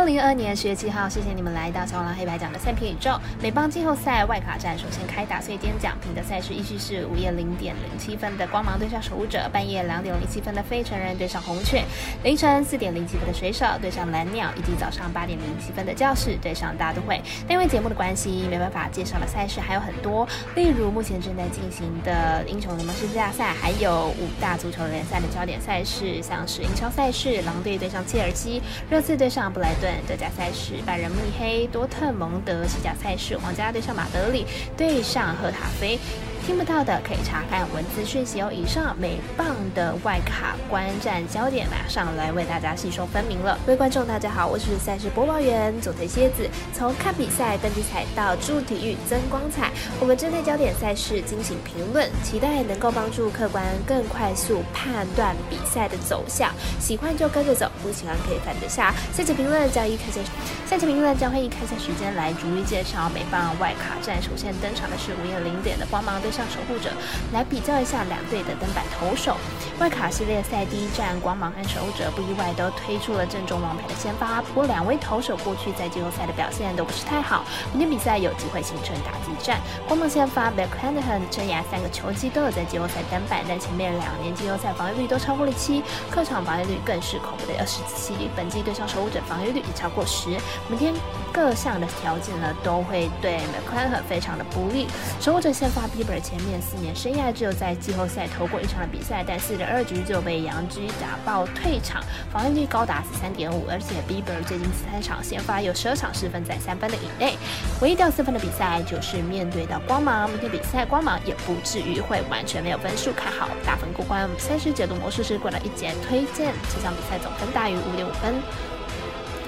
二零二二年十月七号，谢谢你们来到小狼黑白奖的赛评宇宙。美邦季后赛外卡战首先开打，所以今天讲评的赛事依序是午夜零点零七分的光芒对上守护者，半夜两点零七分的非成人对上红雀，凌晨四点零七分的水手对上蓝鸟，以及早上八点零七分的教室对上大都会。但因为节目的关系，没办法介绍的赛事还有很多，例如目前正在进行的英雄联盟世界大赛，还有五大足球联赛的焦点赛事，像是英超赛事，狼队对上切尔西，热刺对上布莱。顿德甲赛事，拜仁慕尼黑、多特蒙德；西甲赛事，皇家对上马德里，对上赫塔菲。听不到的可以查看文字讯息哦。以上美棒的外卡观战焦点，马上来为大家细说分明了。各位观众，大家好，我是赛事播报员总裁蝎子。从看比赛、登机彩到助体育增光彩，我们针对焦点赛事进行评论，期待能够帮助客观更快速判断比赛的走向。喜欢就跟着走，不喜欢可以反着下。赛前评论将一开赛，赛前评论将会以开赛时间来逐一介绍美棒外卡战。首先登场的是午夜零点的光芒队。上守护者来比较一下两队的登板投手。外卡系列赛第一战，光芒和守护者不意外都推出了正中王牌的先发，不过两位投手过去在季后赛的表现都不是太好。明天比赛有机会形成打击战。光芒先发 b e c k h a n 生涯三个球季都有在季后赛登板，但前面两年季后赛防御率都超过了七，客场防御率更是恐怖的二十七。本季对上守护者防御率已超过十。明天各项的条件呢都会对 b e c k h a n h 非常的不利。守护者先发前面四年生涯只有在季后赛投过一场的比赛，但四十二局就被杨基打爆退场，防御率高达十三点五，而且 Bieber 最近三场先发有十二场失分在三分的以内，唯一掉四分的比赛就是面对到光芒，明天比赛光芒也不至于会完全没有分数，看好大分过关。赛事解读魔术师过来一节推荐，这场比赛总分大于五点五分。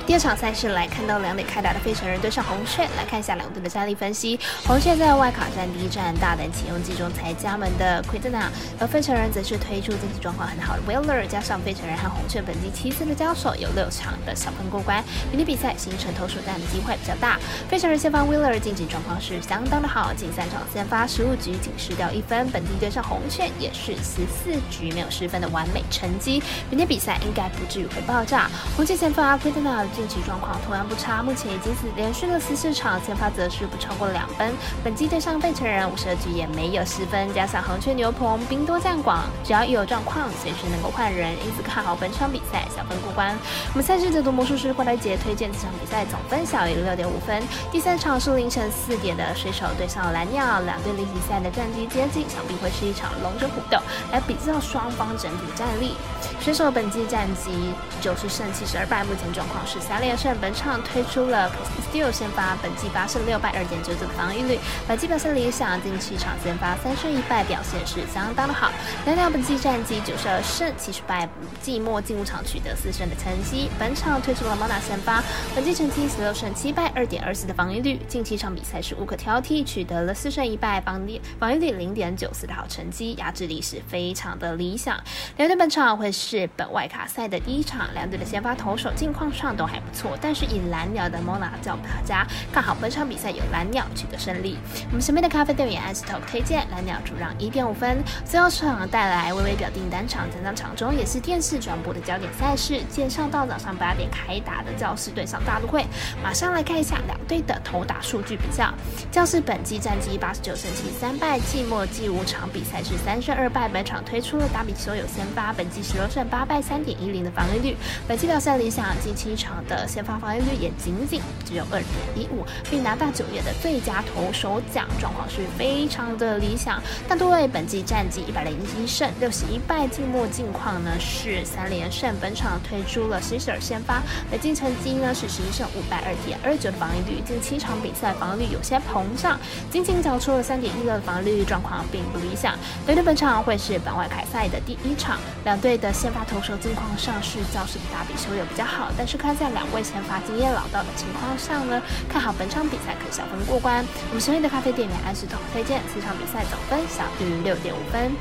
第二场赛事来看到两点开打的费城人对上红雀，来看一下两队的战力分析。红雀在外卡战第一战大胆启用季中才加盟的奎特纳，而费城人则是推出近期状况很好的 Wheeler，加上费城人和红雀本季七次的交手有六场的小分过关，明天比赛形成投手战的机会比较大。费城人先发 Wheeler 近期状况是相当的好，近三场先发十五局仅失掉一分，本季对上红雀也是十四局没有失分的完美成绩，明天比赛应该不至于会爆炸。红雀先发奎特纳。近期状况同样不差，目前已经是连续了十四场，先发则是不超过两分。本季对上费城人五十二局也没有失分，加上横缺牛棚兵多将广，只要一有状况，随时能够换人，因此看好本场比赛小分过关。我们赛事解读魔术师霍来杰推荐这场比赛总分小于六点五分。第三场是凌晨四点的水手对上蓝鸟，两队例行赛的战绩接近，想必会是一场龙争虎斗，来比较双方整体战力。水手本季战绩九十胜七十二败，目前状况是。三连胜，本场推出了 Still 先发，本季八胜六败，二点九九的防御率，本季表现理想，近七场先发三胜一败，表现是相当的好。蓝鸟本季战绩九十二胜七十败，季末进入场取得四胜的成绩，本场推出了 Mona 先发，本季成绩十六胜七败，二点二四的防御率，近七场比赛是无可挑剔，取得了四胜一败，防率防御率零点九四的好成绩，压制力是非常的理想。两队本场会是是本外卡赛的第一场，两队的先发投手近况上都还。不错，但是以蓝鸟的 Mona 叫大家看好本场比赛有蓝鸟取得胜利。我们身边的咖啡店员 S Top 推荐蓝鸟主让一点五分。最后场带来微微表订单场，整场场中也是电视转播的焦点赛事，介绍到早上八点开打的教室对上大都会。马上来看一下两队的投打数据比较。教室本季战绩八十九胜七三败，季末季五场比赛是三胜二败，本场推出了打比所有先发，本季十六胜八败三点一零的防御率，本季表现理想，近七场。的先发防御率也仅仅只有二点一五，并拿到九月的最佳投手奖，状况是非常的理想。但多位本季战绩一百零一胜六十一败，季末近况呢是三连胜。本场推出了希尔先发，本季成绩呢是十一胜五败二点二九的防御率，近七场比赛防御率有些膨胀，仅仅缴出了三点一六的防御率，状况并不理想。对对，本场会是本外凯赛的第一场，两队的先大投手近况上是教室的打比修有比较好，但是看在两。位前发经验老道的情况下呢，看好本场比赛可小分过关。我们深夜的咖啡店员安石头推荐，四场比赛总分小于六点五分。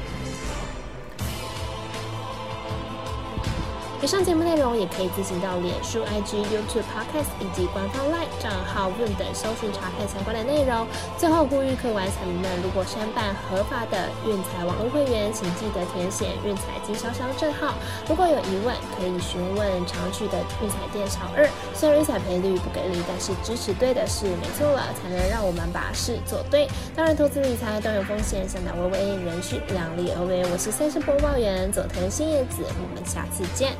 以上节目内容也可以进行到脸书、IG、YouTube、Podcast 以及官方 LINE 账号 r o m 等搜寻查看相关的内容。最后呼吁客玩彩民们，如果申办合法的运彩网络会员，请记得填写运彩经销商证号。如果有疑问，可以询问常去的运彩店小二。虽然运彩赔率不给力，但是支持对的事没错了，才能让我们把事做对。当然，投资理财都有风险，想打微微，人需量力而为。我是三十播报员佐藤新叶子，我们下次见。